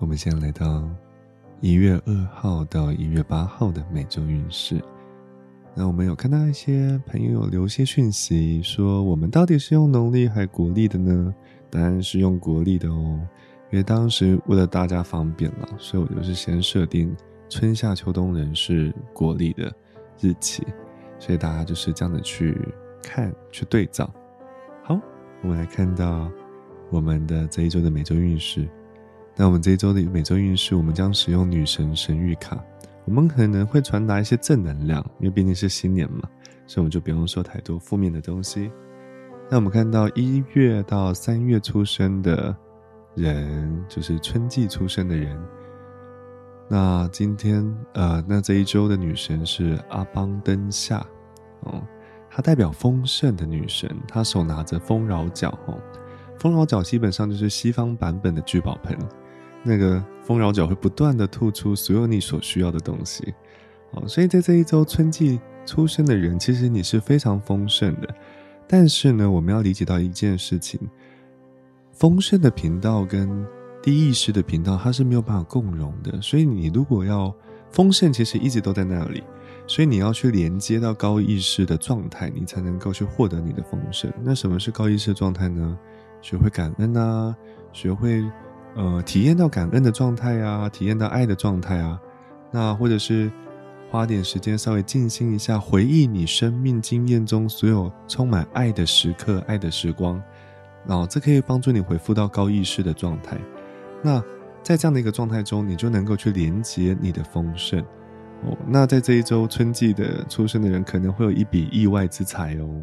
我们现在来到一月二号到一月八号的每周运势。那我们有看到一些朋友留些讯息，说我们到底是用农历还是国历的呢？当然是用国历的哦，因为当时为了大家方便了，所以我就是先设定春夏秋冬人是国历的日期，所以大家就是这样的去看去对照。好，我们来看到我们的这一周的每周运势。那我们这一周的每周运势，我们将使用女神神谕卡。我们可能会传达一些正能量，因为毕竟是新年嘛，所以我们就不用说太多负面的东西。那我们看到一月到三月出生的人，就是春季出生的人。那今天呃，那这一周的女神是阿邦登夏，哦，她代表丰盛的女神，她手拿着丰饶角，哦，丰饶角基本上就是西方版本的聚宝盆。那个丰饶角会不断的吐出所有你所需要的东西，哦，所以在这一周春季出生的人，其实你是非常丰盛的。但是呢，我们要理解到一件事情：丰盛的频道跟低意识的频道，它是没有办法共融的。所以你如果要丰盛，其实一直都在那里，所以你要去连接到高意识的状态，你才能够去获得你的丰盛。那什么是高意识状态呢？学会感恩啊，学会。呃，体验到感恩的状态啊，体验到爱的状态啊，那或者是花点时间稍微静心一下，回忆你生命经验中所有充满爱的时刻、爱的时光，然后这可以帮助你恢复到高意识的状态。那在这样的一个状态中，你就能够去连接你的丰盛哦。那在这一周春季的出生的人，可能会有一笔意外之财哦，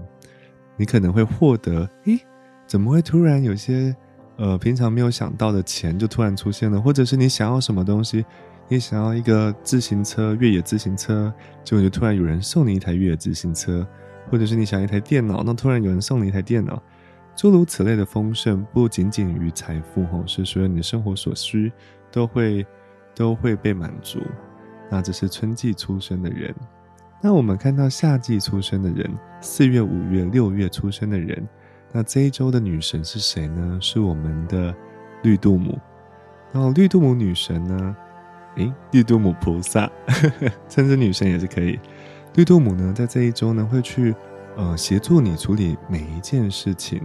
你可能会获得，诶，怎么会突然有些？呃，平常没有想到的钱就突然出现了，或者是你想要什么东西，你想要一个自行车，越野自行车，结果就突然有人送你一台越野自行车，或者是你想一台电脑，那突然有人送你一台电脑，诸如此类的丰盛，不仅仅于财富吼，是所有你的生活所需都会都会被满足。那这是春季出生的人，那我们看到夏季出生的人，四月、五月、六月出生的人。那这一周的女神是谁呢？是我们的绿度母。然后绿度母女神呢？诶，绿度母菩萨，称之女神也是可以。绿度母呢，在这一周呢，会去呃协助你处理每一件事情。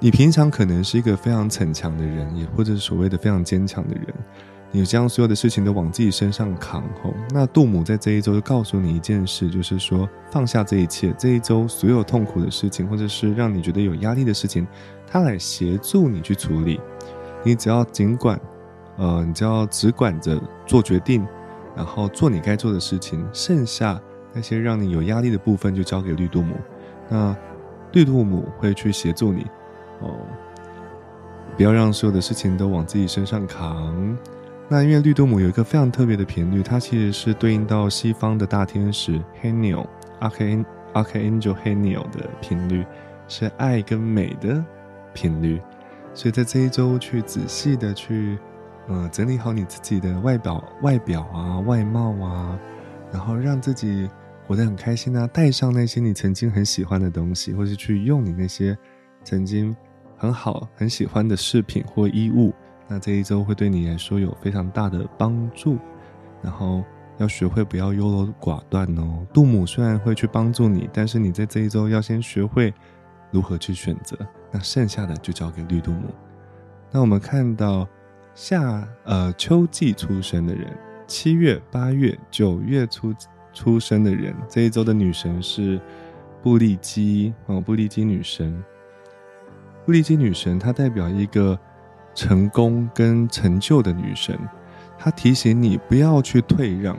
你平常可能是一个非常逞强的人，也或者所谓的非常坚强的人。你将所有的事情都往自己身上扛后，那杜母在这一周就告诉你一件事，就是说放下这一切，这一周所有痛苦的事情，或者是让你觉得有压力的事情，他来协助你去处理。你只要尽管，呃，你只要只管着做决定，然后做你该做的事情，剩下那些让你有压力的部分就交给绿度母。那绿度母会去协助你，哦，不要让所有的事情都往自己身上扛。那因为绿度母有一个非常特别的频率，它其实是对应到西方的大天使 Haniel Archangel Haniel 的频率，是爱跟美的频率。所以在这一周去仔细的去，呃，整理好你自己的外表、外表啊、外貌啊，然后让自己活得很开心啊，带上那些你曾经很喜欢的东西，或是去用你那些曾经很好、很喜欢的饰品或衣物。那这一周会对你来说有非常大的帮助，然后要学会不要优柔寡断哦。杜母虽然会去帮助你，但是你在这一周要先学会如何去选择。那剩下的就交给绿杜母。那我们看到夏呃秋季出生的人，七月、八月、九月初出生的人，这一周的女神是布利基哦，布利基女神。布利基女神她代表一个。成功跟成就的女神，她提醒你不要去退让，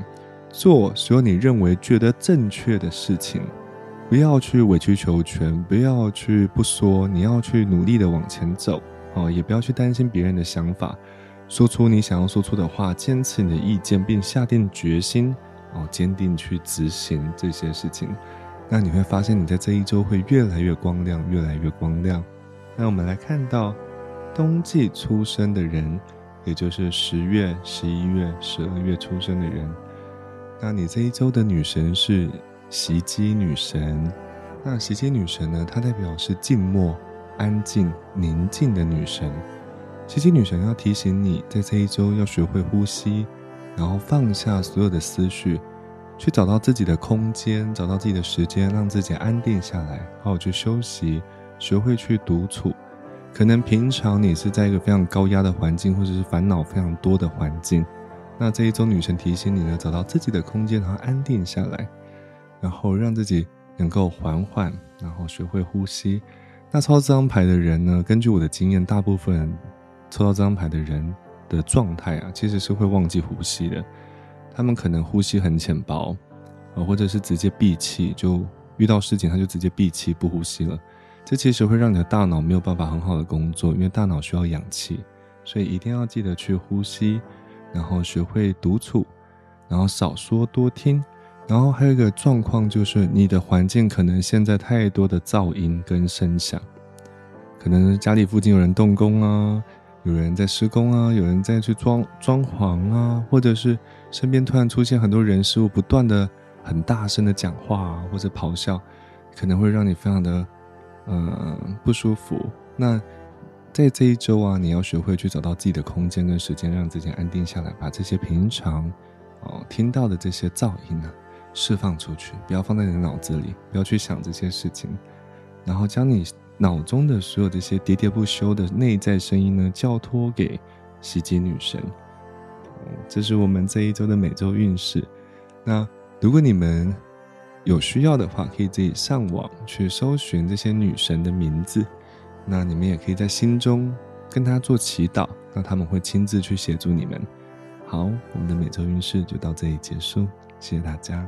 做所有你认为觉得正确的事情，不要去委曲求全，不要去不说，你要去努力的往前走哦，也不要去担心别人的想法，说出你想要说出的话，坚持你的意见，并下定决心哦，坚定去执行这些事情，那你会发现你在这一周会越来越光亮，越来越光亮。那我们来看到。冬季出生的人，也就是十月、十一月、十二月出生的人，那你这一周的女神是袭击女神。那袭击女神呢？她代表是静默、安静、宁静的女神。袭击女神要提醒你，在这一周要学会呼吸，然后放下所有的思绪，去找到自己的空间，找到自己的时间，让自己安定下来，好好去休息，学会去独处。可能平常你是在一个非常高压的环境，或者是烦恼非常多的环境，那这一周女神提醒你呢，找到自己的空间，然后安定下来，然后让自己能够缓缓，然后学会呼吸。那抽到这张牌的人呢，根据我的经验，大部分抽到这张牌的人的状态啊，其实是会忘记呼吸的。他们可能呼吸很浅薄，啊，或者是直接闭气，就遇到事情他就直接闭气不呼吸了。这其实会让你的大脑没有办法很好的工作，因为大脑需要氧气，所以一定要记得去呼吸，然后学会独处，然后少说多听，然后还有一个状况就是你的环境可能现在太多的噪音跟声响，可能家里附近有人动工啊，有人在施工啊，有人在去装装潢啊，或者是身边突然出现很多人事物，不断的很大声的讲话或者咆哮，可能会让你非常的。嗯，不舒服。那在这一周啊，你要学会去找到自己的空间跟时间，让自己安定下来，把这些平常哦听到的这些噪音呢释放出去，不要放在你的脑子里，不要去想这些事情，然后将你脑中的所有这些喋喋不休的内在声音呢交托给袭击女神。这是我们这一周的每周运势。那如果你们。有需要的话，可以自己上网去搜寻这些女神的名字。那你们也可以在心中跟她做祈祷，那他们会亲自去协助你们。好，我们的每周运势就到这里结束，谢谢大家。